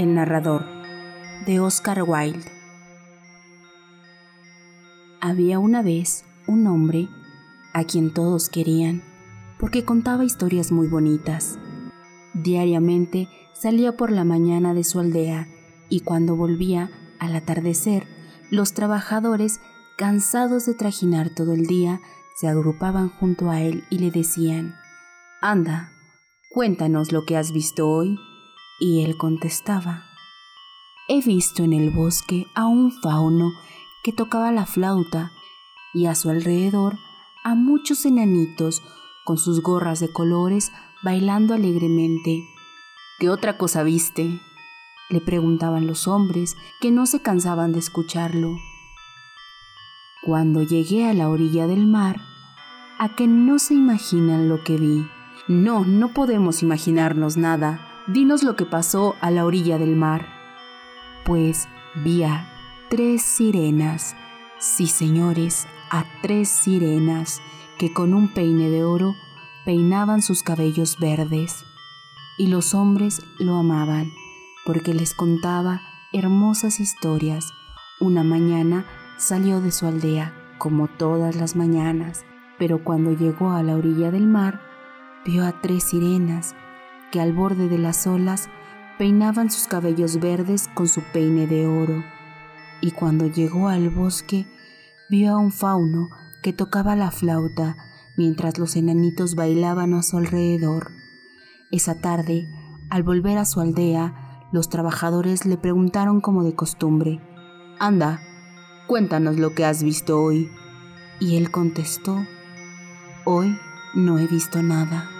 El narrador de Oscar Wilde. Había una vez un hombre a quien todos querían porque contaba historias muy bonitas. Diariamente salía por la mañana de su aldea y cuando volvía al atardecer, los trabajadores, cansados de trajinar todo el día, se agrupaban junto a él y le decían, Anda, cuéntanos lo que has visto hoy. Y él contestaba, He visto en el bosque a un fauno que tocaba la flauta y a su alrededor a muchos enanitos con sus gorras de colores bailando alegremente. ¿Qué otra cosa viste? le preguntaban los hombres que no se cansaban de escucharlo. Cuando llegué a la orilla del mar, a que no se imaginan lo que vi. No, no podemos imaginarnos nada. Dinos lo que pasó a la orilla del mar. Pues vi a tres sirenas. Sí, señores, a tres sirenas que con un peine de oro peinaban sus cabellos verdes. Y los hombres lo amaban porque les contaba hermosas historias. Una mañana salió de su aldea, como todas las mañanas, pero cuando llegó a la orilla del mar, vio a tres sirenas que al borde de las olas peinaban sus cabellos verdes con su peine de oro. Y cuando llegó al bosque, vio a un fauno que tocaba la flauta mientras los enanitos bailaban a su alrededor. Esa tarde, al volver a su aldea, los trabajadores le preguntaron como de costumbre, Anda, cuéntanos lo que has visto hoy. Y él contestó, Hoy no he visto nada.